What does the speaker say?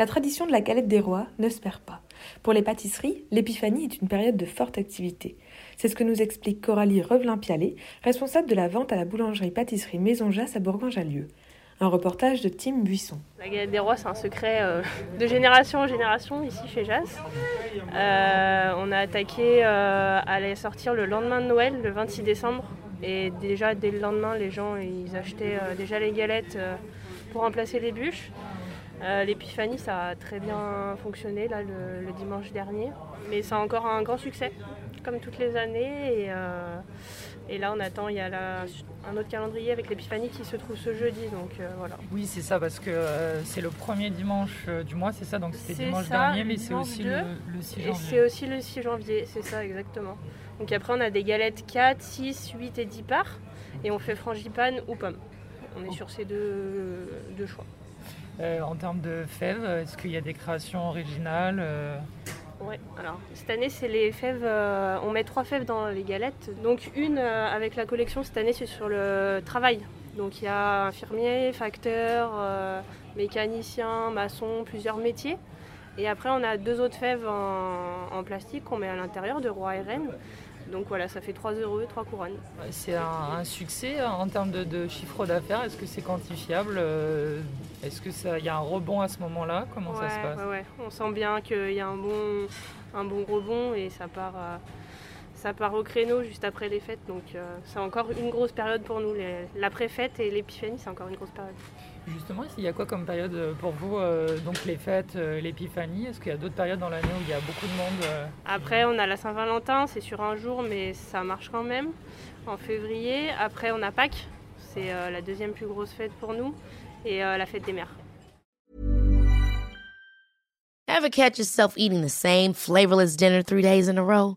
La tradition de la galette des rois ne se perd pas. Pour les pâtisseries, l'épiphanie est une période de forte activité. C'est ce que nous explique Coralie Revelin-Pialet, responsable de la vente à la boulangerie-pâtisserie Maison Jasse à Bourgoin-Jallieu. Un reportage de Tim Buisson. La galette des rois, c'est un secret euh, de génération en génération ici chez Jasse. Euh, on a attaqué euh, à les sortir le lendemain de Noël, le 26 décembre. Et déjà, dès le lendemain, les gens achetaient déjà les galettes pour remplacer les bûches. L'épiphanie, ça a très bien fonctionné là, le, le, dimanche dernier. Mais c'est encore un grand succès, comme toutes les années. Et, et là, on attend, il y a la, un autre calendrier avec l'épiphanie qui se trouve ce jeudi. Donc euh, voilà. Oui, c'est ça, parce que euh, c'est le premier dimanche euh, du mois, c'est ça Donc c'était dimanche dernier, mais c'est aussi le, 6 janvier. C'est aussi le 6 janvier, c'est ça, exactement. Donc après, on a des galettes 4, 6, 8 et 10 parts. Et on fait frangipane ou pomme. On est sur ces deux, deux choix. En termes de fèves, est-ce qu'il y a des créations originales Ouais, alors cette année c'est les fèves, euh, on met trois fèves dans les galettes. Donc une euh, avec la collection cette année c'est sur le travail. Donc il y a infirmier, facteur, euh, mécanicien, maçon, plusieurs métiers. Et après on a deux autres fèves en, en plastique qu'on met à l'intérieur de roi et reine. Donc voilà, ça fait 3 euros, 3 couronnes. C'est un, succès hein, en termes de, chiffre d'affaires. Est-ce que c'est quantifiable euh, Est-ce qu'il y a un rebond à ce moment-là? Comment ça se passe? ouais, On sent bien qu'il y a un bon, un bon rebond et ça part, euh, ça part au créneau juste après les fêtes. Donc euh, c'est encore une grosse période pour nous. L'après-fête et l'épiphanie, c'est encore une grosse période. Justement, il y a quoi comme période euh, pour vous euh, Donc les fêtes, euh, l'épiphanie, est-ce qu'il y a d'autres périodes dans l'année où il y a beaucoup de monde Après, on a la Saint-Valentin, c'est sur un jour, mais ça marche quand même, en février. Après, on a Pâques, c'est la deuxième plus grosse fête pour nous, et la fête des mères. Ever catch yourself eating the same flavorless dinner three days in a row?